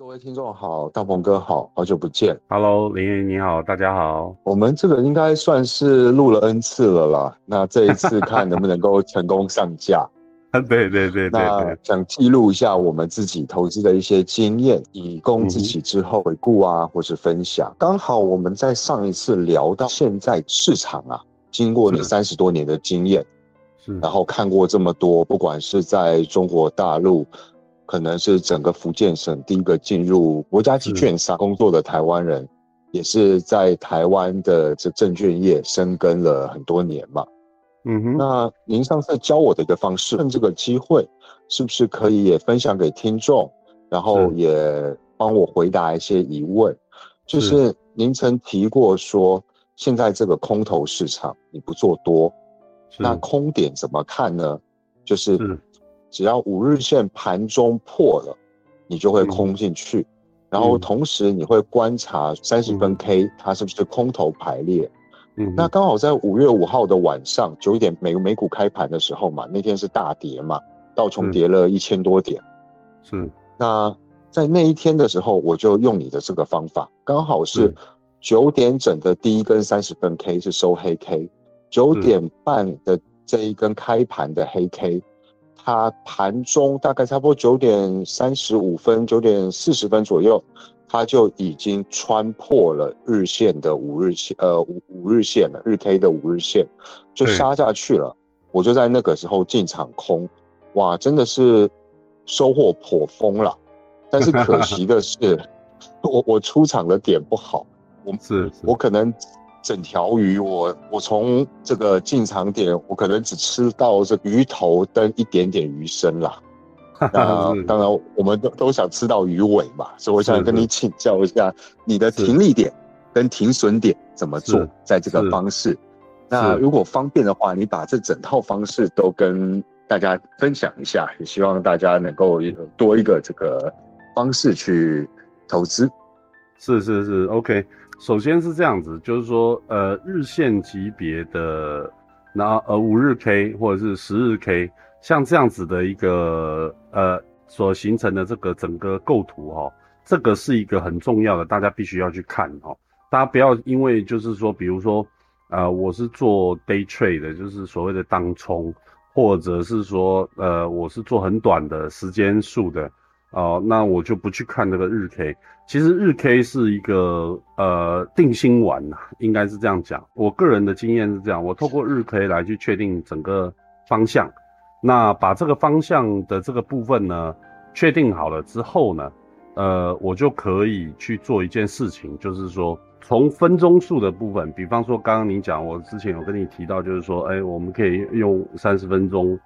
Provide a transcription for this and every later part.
各位听众好，大鹏哥好，好久不见。Hello，林云你好，大家好。我们这个应该算是录了 N 次了啦，那这一次看能不能够成功上架。对对对对那对，想记录一下我们自己投资的一些经验，以供自己之后回顾啊，或是分享。刚好我们在上一次聊到现在市场啊，经过你三十多年的经验，是然后看过这么多，不管是在中国大陆，可能是整个福建省第一个进入国家级券商工作的台湾人，也是在台湾的这证券业深耕了很多年嘛。嗯哼，那您上次教我的一个方式，趁这个机会，是不是可以也分享给听众，然后也帮我回答一些疑问？就是您曾提过说，现在这个空头市场你不做多，那空点怎么看呢？就是是只要五日线盘中破了，你就会嗯。空进去，然后嗯。同时你会观察三十分嗯。K 它是不是空头排列。嗯那刚好在五月五号的晚上九点美美股开盘的时候嘛，那天是大跌嘛，道琼是跌了一千多点。是。那在那一天的时候，我就用你的这个方法，刚好是是九点整的第一根三十分 K 是收黑 K，九点半的这一根开盘的黑 K，它盘中大概差不多九点三十五分、九点四十分左右，它就已经穿破了日线的五日线，呃五五日线了，日 K 的五日线就对杀下去了。我就在那个时候进场空，哇，真的是收获颇丰了。但是可惜的是，我我出场的点不好，我是是我可能整条鱼我我从这个进场点，我可能只吃到这鱼头跟一点点鱼身啦。那当然，我们都都想吃到鱼尾嘛，所以我想跟你请教一下，你的停利点跟停损点怎么做，在这个方式。那如果方便的话，你把这整套方式都跟大家分享一下，也希望大家能够有多一个这个方式去投资。是是是，OK。首先是这样子，就是说，呃，日线级别的，那呃五日 K 或者是十日 K，像这样子的一个呃所形成的这个整个构图哈、这个是一个很重要的，大家必须要去看哈、大家不要因为就是说，比如说，呃，我是做 day trade 的，就是所谓的当冲，或者是说，呃，我是做很短的时间数的，哦、那我就不去看那个日 K。其实日 K 是一个呃定心丸呐，应该是这样讲。我个人的经验是这样，我透过日 K 来去确定整个方向。那把这个方向的这个部分呢确定好了之后呢，呃，我就可以去做一件事情，就是说从分钟数的部分，比方说刚刚你讲，我之前有跟你提到，就是说，哎，我们可以用三十分钟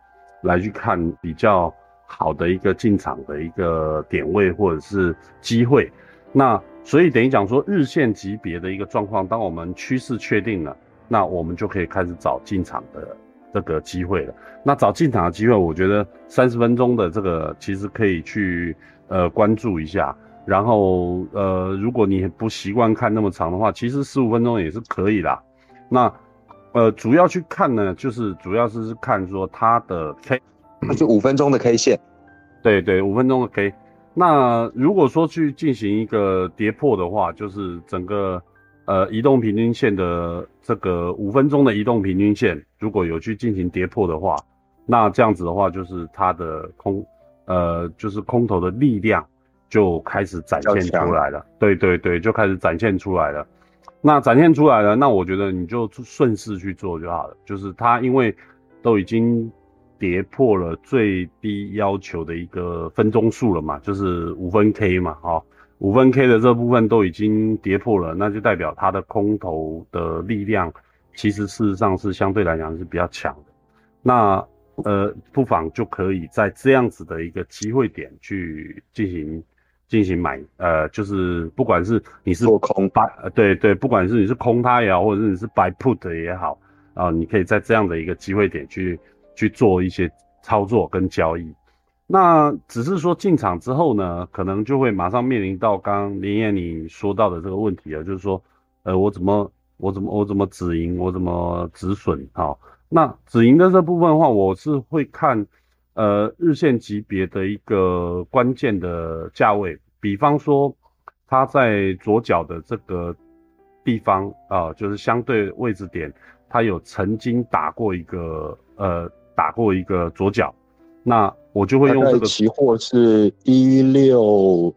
来去看比较好的一个进场的一个点位或者是机会。那所以等于讲说，日线级别的一个状况，当我们趋势确定了，那我们就可以开始找进场的这个机会了。那找进场的机会，我觉得三十分钟的这个其实可以去呃关注一下。然后呃，如果你不习惯看那么长的话，其实十五分钟也是可以啦。那呃，主要去看呢，就是主要是看说它的 K 它是五分钟的 K 线，对对，五分钟的 K。那如果说去进行一个跌破的话，就是整个呃移动平均线的这个五分钟的移动平均线，如果有去进行跌破的话，那这样子的话，就是它的空呃就是空头的力量就开始展现出来了。对对对，就开始展现出来了。那展现出来了，那我觉得你就顺势去做就好了。就是它因为都已经跌破了最低要求的一个分钟数了嘛，就是五分 K 嘛，哈、五分 K 的这部分都已经跌破了，那就代表它的空头的力量其实事实上是相对来讲是比较强的。那呃，不妨就可以在这样子的一个机会点去进行进行买，呃，就是不管是你是做空白，呃，对对，不管是你是空它也好，或者是你是白 put 也好，啊、你可以在这样的一个机会点去去做一些操作跟交易。那只是说进场之后呢，可能就会马上面临到刚林燕你说到的这个问题了，就是说，呃，我怎么我怎么我怎么止盈，我怎么止损啊？那止盈的这部分的话，我是会看呃日线级别的一个关键的价位，比方说，它在左脚的这个地方啊，就是相对位置点，它有曾经打过一个呃，打过一个左脚，那我就会用这个期货是一六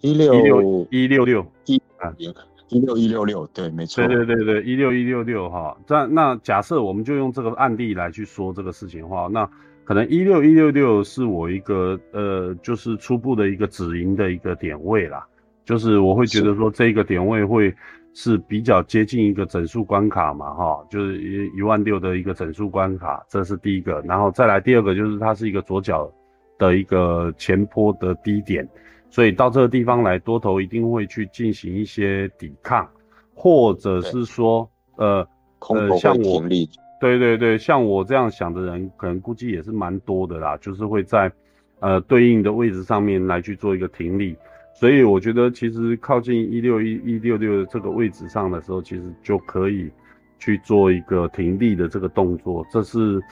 一六一六六一啊。一六一六六，对，没错。对对对对，一六一六六哈。那那假设我们就用这个案例来去说这个事情的话，那可能一六一六六是我一个呃，就是初步的一个止盈的一个点位啦。就是我会觉得说这个点位会是比较接近一个整数关卡嘛，哈，就是一一万六的一个整数关卡，这是第一个。然后再来第二个就是它是一个左脚的一个前坡的低点。所以到这个地方来，多头一定会去进行一些抵抗，或者是说，呃，呃，像我，对对对，像我这样想的人，可能估计也是蛮多的啦，就是会在，呃，对应的位置上面来去做一个停利。所以我觉得，其实靠近一六一一六六的这个位置上的时候，其实就可以去做一个停利的这个动作，这是，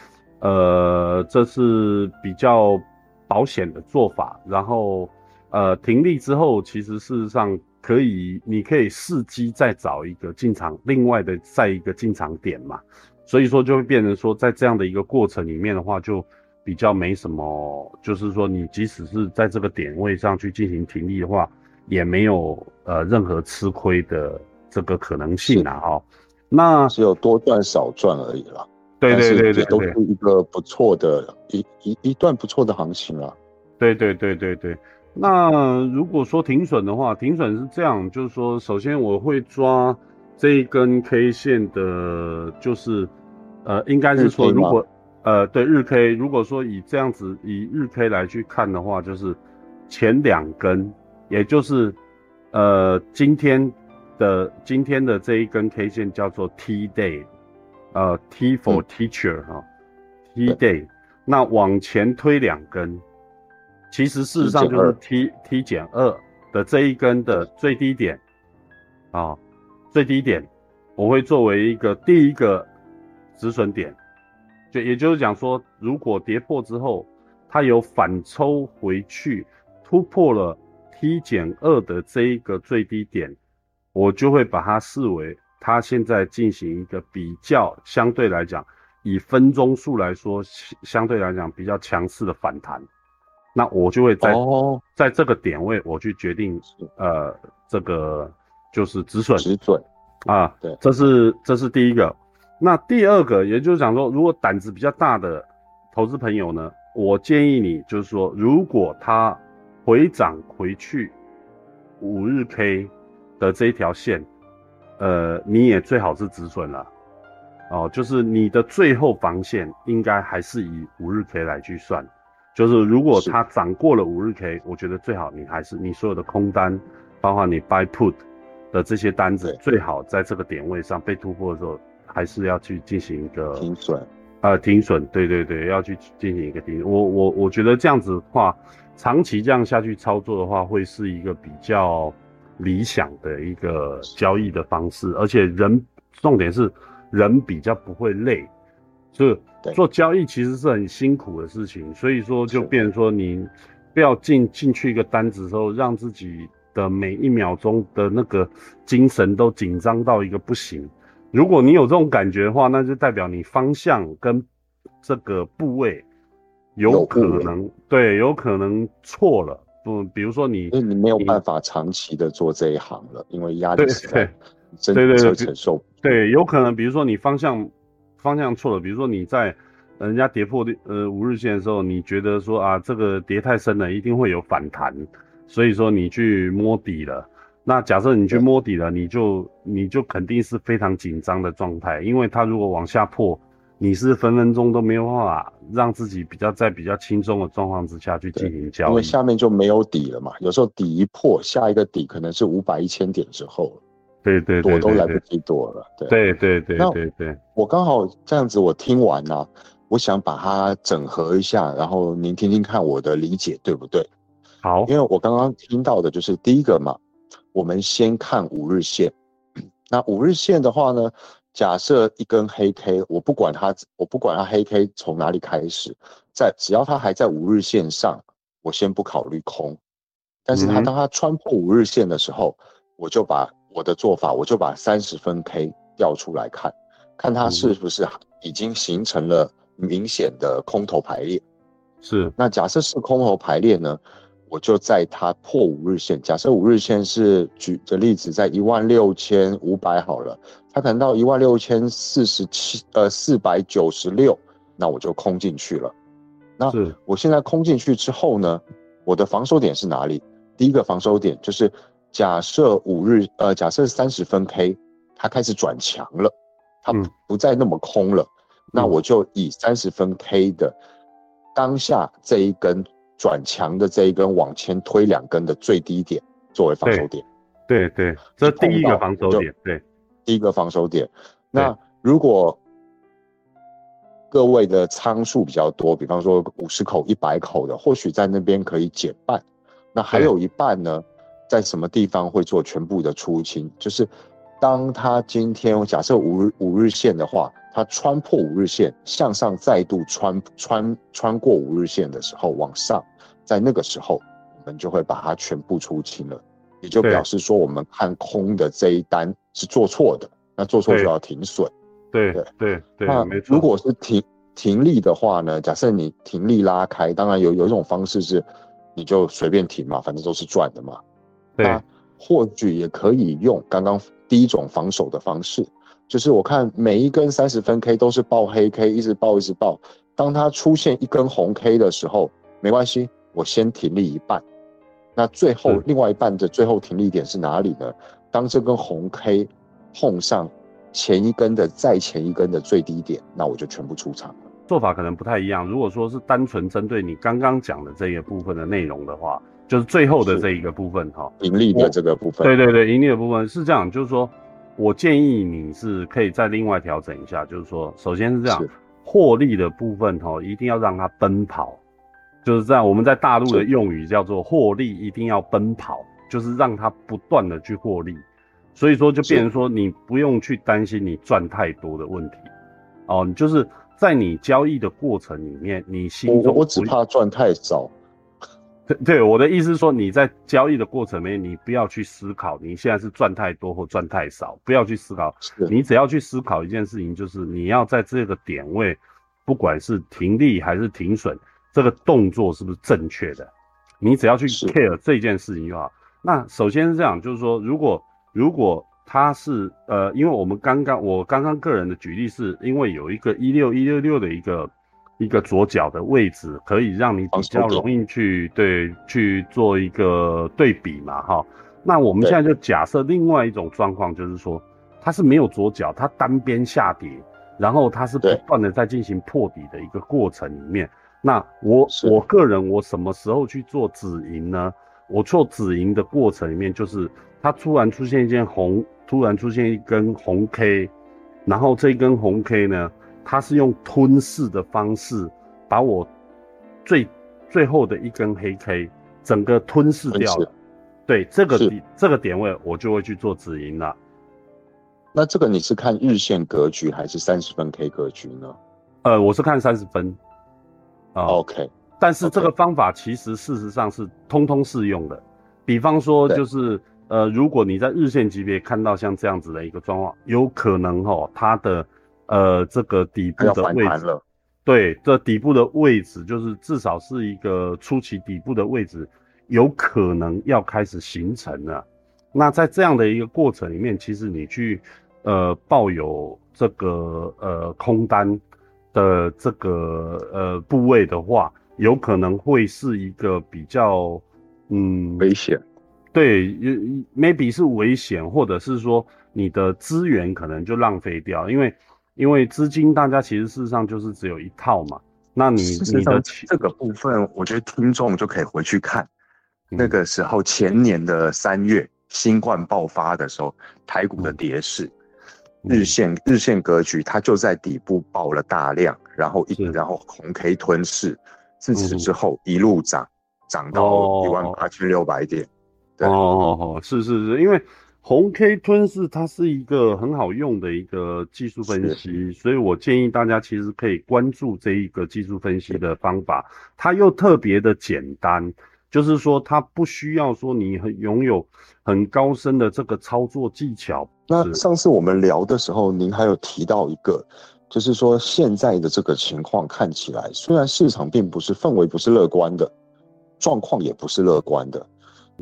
呃，这是比较保险的做法，然后。呃，停利之后，其实事实上可以，你可以伺机再找一个进场，另外的再一个进场点嘛。所以说就会变成说，在这样的一个过程里面的话，就比较没什么，就是说你即使是在这个点位上去进行停利的话，也没有呃任何吃亏的这个可能性啊。哈，那只有多赚少赚而已啦。对对对对，都是一个不错的一一一段不错的行情啊。对对对对对。那如果说停损的话，停损是这样，就是说，首先我会抓这一根 K 线的，就是，呃，应该是说，如果，呃，对日 K，如果说以这样子以日 K 来去看的话，就是前两根，也就是，呃，今天的今天的这一根 K 线叫做 T day，呃，T for teacher 哈，T day，那往前推两根。其实事实上就是 T T 减二的这一根的最低点，啊，最低点，我会作为一个第一个止损点，就也就是讲说，如果跌破之后，它有反抽回去，突破了 T 减二的这一个最低点，我就会把它视为它现在进行一个比较相对来讲，以分钟数来说，相对来讲比较强势的反弹。那我就会在在这个点位，我去决定，呃，这个就是止损，止损啊，对，这是这是第一个。那第二个，也就是讲说，如果胆子比较大的投资朋友呢，我建议你就是说，如果它回涨回去五日 K 的这一条线，呃，你也最好是止损了，哦，就是你的最后防线应该还是以五日 K 来去算。就是如果它涨过了五日 K，我觉得最好你还是你所有的空单，包括你 buy put 的这些单子，最好在这个点位上被突破的时候，还是要去进行一个停损。呃，停损，对对对，要去进行一个停。我我我觉得这样子的话，长期这样下去操作的话，会是一个比较理想的一个交易的方式，而且人重点是人比较不会累。就做交易其实是很辛苦的事情，所以说就变成说你不要进进去一个单子之后，让自己的每一秒钟的那个精神都紧张到一个不行。如果你有这种感觉的话，那就代表你方向跟这个部位有可能对，有可能错了。不，比如说你，因为你没有办法长期的做这一行了，因为压力实在 真的承受。对，有可能比如说你方向。方向错了，比如说你在人家跌破的呃五日线的时候，你觉得说啊这个跌太深了，一定会有反弹，所以说你去摸底了。那假设你去摸底了，你就你就肯定是非常紧张的状态，因为它如果往下破，你是分分钟都没有办法让自己比较在比较轻松的状况之下去进行交易，因为下面就没有底了嘛。有时候底一破，下一个底可能是五百一千点之后了。对对对，躲都来不及躲了。对对对对对对，我刚好这样子，我听完呢，我想把它整合一下，然后您听听看我的理解对不对？好，因为我刚刚听到的就是第一个嘛，我们先看五日线。那五日线的话呢，假设一根黑 K，我不管它，我不管它黑 K 从哪里开始，在只要它还在五日线上，我先不考虑空。但是它当它穿破五日线的时候，我就把我的做法，我就把三十分 K 调出来看，看它嗯是不是已经形成了明显的空头排列。是，那假设是空头排列呢，我就在它破五日线，假设五日线是举的例子在一万六千五百好了，它可能到一万六千四十七呃四百九十六，那我就空进去了。那，我现在空进去之后呢，我的防守点是哪里？第一个防守点就是假设五日呃假设三十分 K 它开始转强了，它嗯。不再那么空了，那嗯。我就以三十分 K 的当下这一根转强的这一根往前推两根的最低点作为防守点，对对，这第一个防守点，对，第一个防守点。那如果各位的仓数比较多，比方说五十口、一百口的，或许在那边可以减半。那还有一半呢，在什么地方会做全部的出清？就是当他今天假设五日五日线的话，它穿破五日线向上再度穿穿穿过五日线的时候往上，在那个时候我们就会把它全部出清了，也就表示说我们看空的这一单是做错的，那做错就要停损。对对对对那，没。如果是停停利的话呢？假设你停利拉开，当然有有一种方式是，你就随便停嘛，反正都是赚的嘛。那或许也可以用刚刚第一种防守的方式，就是我看每一根三十分 K 都是爆黑 K，一直爆一直爆。当它出现一根红 K 的时候，没关系，我先停利一半。那最后另外一半的最后停利点是哪里呢？当这根红 K 碰上前一根的再前一根的最低点，那我就全部出场了。做法可能不太一样。如果说是单纯针对你刚刚讲的这个部分的内容的话，就是最后的是这一个部分哈。盈利的这个部分，对对对，盈利的部分是这样，就是说我建议你是可以再另外调整一下，就是说，首先是这样是，获利的部分哈，一定要让它奔跑，就是这样。我们在大陆的用语叫做获利一定要奔跑，就是让它不断的去获利。所以说就变成说你不用去担心你赚太多的问题，哦，你就是在你交易的过程里面，你心中我只怕赚太少。对对，我的意思是说，你在交易的过程里面，你不要去思考你现在是赚太多或赚太少，不要去思考，你只要去思考一件事情，就是你要在这个点位，不管是停利还是停损，这个动作是不是正确的，你只要去 care 这件事情就好。那首先是这样，就是说，如果如果它是呃，因为我们刚刚我刚刚个人的举例是因为有一个一六一六六的一个一个左脚的位置，可以让你比较容易去对去做一个对比嘛，哈。那我们现在就假设另外一种状况，就是说它是没有左脚，它单边下跌，然后它是不断的在进行破底的一个过程里面。那我我个人我什么时候去做止盈呢？我做止盈的过程里面，就是它突然出现一件红，突然出现一根红 K，然后这根红 K 呢，它是用吞噬的方式把我最最后的一根黑 K 整个吞噬掉了。对这个点这个点位，我就会去做止盈了。那这个你是看日线格局还是三十分 K 格局呢呃，我是看三十分啊。？OK，但是这个方法其实事实上是通通适用的。比方说，就是呃，如果你在日线级别看到像这样子的一个状况，有可能哦，它的呃这个底部的位置。对，这底部的位置就是至少是一个初期底部的位置，有可能要开始形成了。那在这样的一个过程里面，其实你去呃抱有这个呃空单的这个呃部位的话，有可能会是一个比较嗯危险，对，maybe 是危险，或者是说你的资源可能就浪费掉，因为因为资金大家其实事实上就是只有一套嘛，那你你的这个部分，我觉得听众就可以回去看嗯。那个时候前年的三月新冠爆发的时候，台股的跌势，嗯日线日线格局，它就在底部爆了大量，然后一然后红 K 吞噬，自此嗯之后一路涨，涨到哦。一万八千六百点。对。哦哦哦，是是是，因为红 K 吞噬它是一个很好用的一个技术分析，所以我建议大家其实可以关注这一个技术分析的方法，它又特别的简单，就是说它不需要说你很拥有很高深的这个操作技巧。那上次我们聊的时候，您还有提到一个，就是说现在的这个情况看起来，虽然市场并不是氛围不是乐观的，状况也不是乐观的，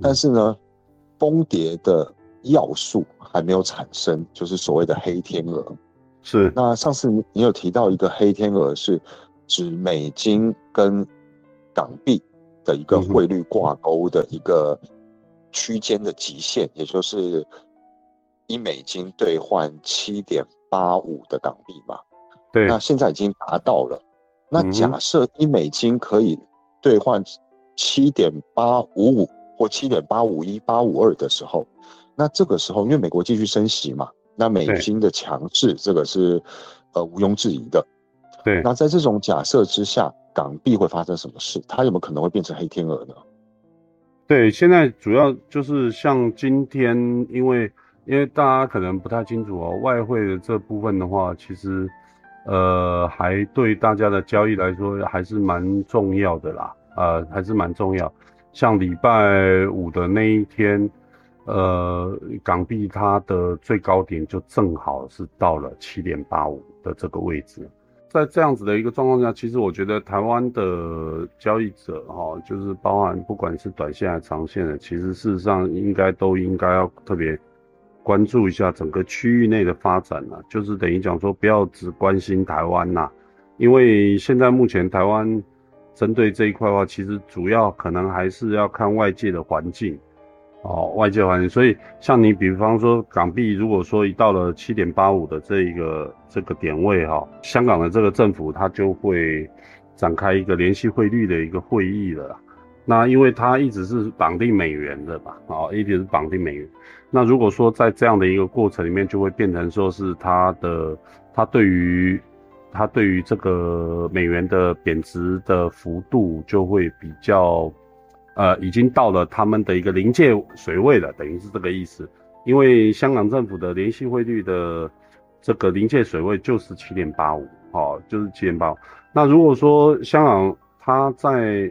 但是呢，崩跌的要素还没有产生，就是所谓的黑天鹅。是。那上次你有提到一个黑天鹅，是指美金跟港币的一个汇率挂钩的一个区间的极限，也就是一美金兑换七点八五的港币嘛？对。那现在已经达到了。那假设一美金可以兑换七点八五五或七点八五一八五二的时候，那这个时候因为美国继续升息嘛？那美金的强势，这个是呃毋庸置疑的。对，那在这种假设之下，港币会发生什么事？它有没有可能会变成黑天鹅呢？对，现在主要就是像今天，因为因为大家可能不太清楚哦，外汇的这部分的话，其实呃还对大家的交易来说还是蛮重要的啦，呃还是蛮重要。像礼拜五的那一天。呃，港币它的最高点就正好是到了七点八五的这个位置，在这样子的一个状况下，其实我觉得台湾的交易者哈，就是包含不管是短线还是长线的，其实事实上应该都应该要特别关注一下整个区域内的发展了，就是等于讲说不要只关心台湾呐，因为现在目前台湾针对这一块的话，其实主要可能还是要看外界的环境。哦，外界环境，所以像你，比方说港币，如果说一到了七点八五的这一个这个点位哈，香港的这个政府它就会展开一个联系汇率的一个会议了。那因为它一直是绑定美元的吧，啊，一直是绑定美元。那如果说在这样的一个过程里面，就会变成说是它的，它对于它对于这个美元的贬值的幅度就会比较。呃，已经到了他们的一个临界水位了，等于是这个意思。因为香港政府的联系汇率的这个临界水位就是七点八五，哦，就是七点八五。那如果说香港它在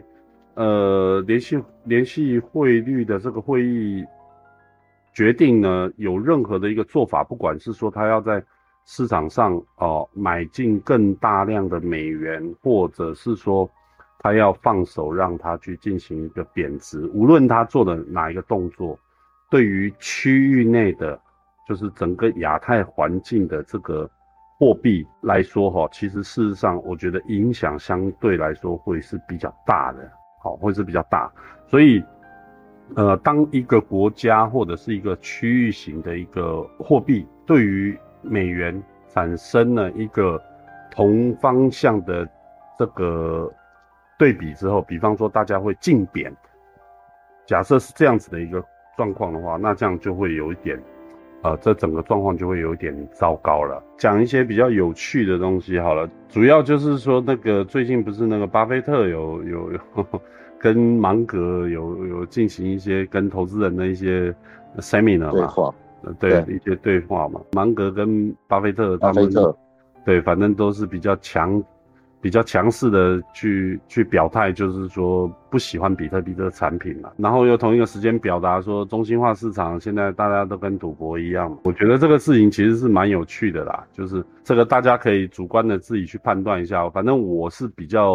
呃联系联系汇率的这个会议决定呢，有任何的一个做法，不管是说它要在市场上哦买进更大量的美元，或者是说。他要放手让他去进行一个贬值，无论他做的哪一个动作，对于区域内的，就是整个亚太环境的这个货币来说，哈，其实事实上我觉得影响相对来说会是比较大的，好，会是比较大。所以，呃，当一个国家或者是一个区域型的一个货币对于美元产生了一个同方向的这个。对比之后，比方说大家会竞贬，假设是这样子的一个状况的话，那这样就会有一点，呃，这整个状况就会有一点糟糕了。讲一些比较有趣的东西好了，主要就是说那个最近不是那个巴菲特有有有 跟芒格有有进行一些跟投资人的一些 seminar 嘛，对一些对话嘛。芒格跟巴菲特他们对，反正都是比较强。比较强势的去去表态，就是说不喜欢比特币这个产品嘛，然后又同一个时间表达说中心化市场现在大家都跟赌博一样，我觉得这个事情其实是蛮有趣的啦，就是这个大家可以主观的自己去判断一下，反正我是比较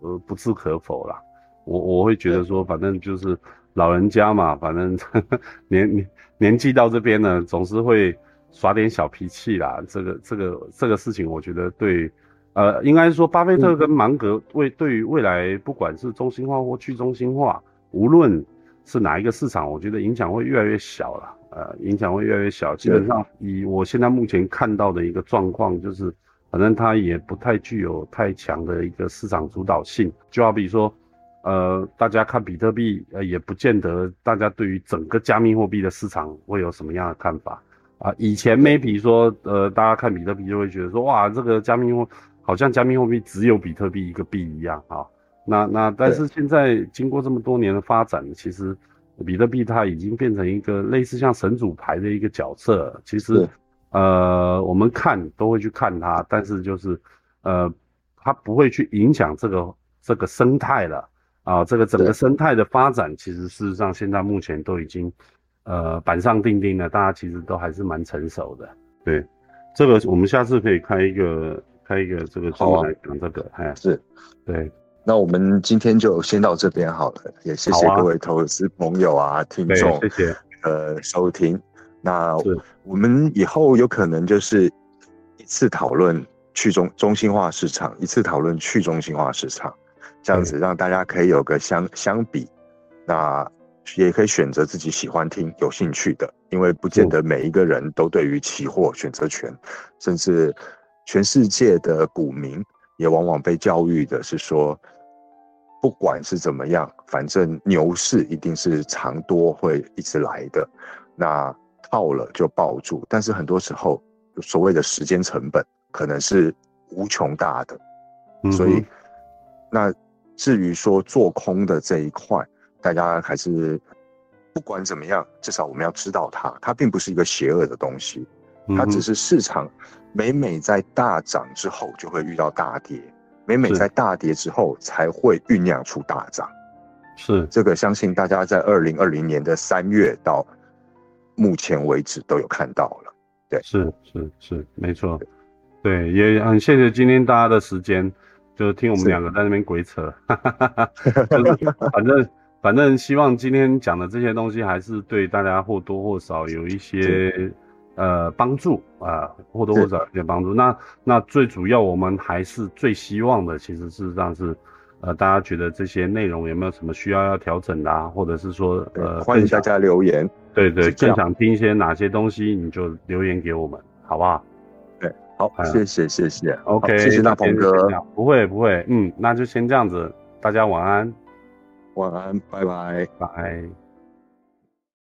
呃不置可否啦，我我会觉得说反正就是老人家嘛，反正 年年年纪到这边呢，总是会耍点小脾气啦，这个这个这个事情我觉得对。呃，应该说，巴菲特跟芒格为对于未来，不管是中心化或去中心化，无论是哪一个市场，我觉得影响会越来越小了。呃，影响会越来越小。基本上，以我现在目前看到的一个状况，就是反正它也不太具有太强的一个市场主导性。就好比说，呃，大家看比特币，呃，也不见得大家对于整个加密货币的市场会有什么样的看法啊。以前 maybe 说，呃，大家看比特币就会觉得说，哇，这个加密货好像加密货币只有比特币一个币一样啊，那那但是现在经过这么多年的发展，其实比特币它已经变成一个类似像神主牌的一个角色。其实呃，我们看都会去看它，但是就是呃，它不会去影响这个这个生态了。啊，这个整个生态的发展，其实事实上现在目前都已经呃板上钉钉了，大家其实都还是蛮成熟的。对，这个我们下次可以开一个开一个这个专门来讲这个，哎，是。对，那我们今天就先到这边好了，也谢谢各位投资朋友啊、听对，众谢谢，呃收听。那我们以后有可能就是一次讨论去中中心化市场，一次讨论去中心化市场，这样子让大家可以有个相相比，那也可以选择自己喜欢听、有兴趣的，因为不见得每一个人都对于期货选择权，甚至全世界的股民也往往被教育的是说，不管是怎么样，反正牛市一定是长多会一直来的，那套了就抱住。但是很多时候，所谓的时间成本可能是无穷大的，嗯所以哼那至于说做空的这一块，大家还是不管怎么样，至少我们要知道它，它并不是一个邪恶的东西，它只是市场每每在大涨之后就会遇到大跌，每每在大跌之后才会酝酿出大涨。是。这个相信大家在二零二零年的三月到目前为止都有看到了。对。是是是，没错，对，也很谢谢今天大家的时间，就听我们是两个在那边鬼扯，就是反正反正希望今天讲的这些东西还是对大家或多或少有一些呃帮助啊，或多或少有一些帮助。那那最主要我们还是最希望的，其实事实上是。呃，大家觉得这些内容有没有什么需要要调整的啊？或者是说，呃，欢迎大家留言。对对，更想听一些哪些东西，你就留言给我们，好不好好，哎呀谢谢谢谢？OK，好谢谢大鹏哥不会不会，嗯，那就先这样子，大家晚安，晚安，拜拜。拜。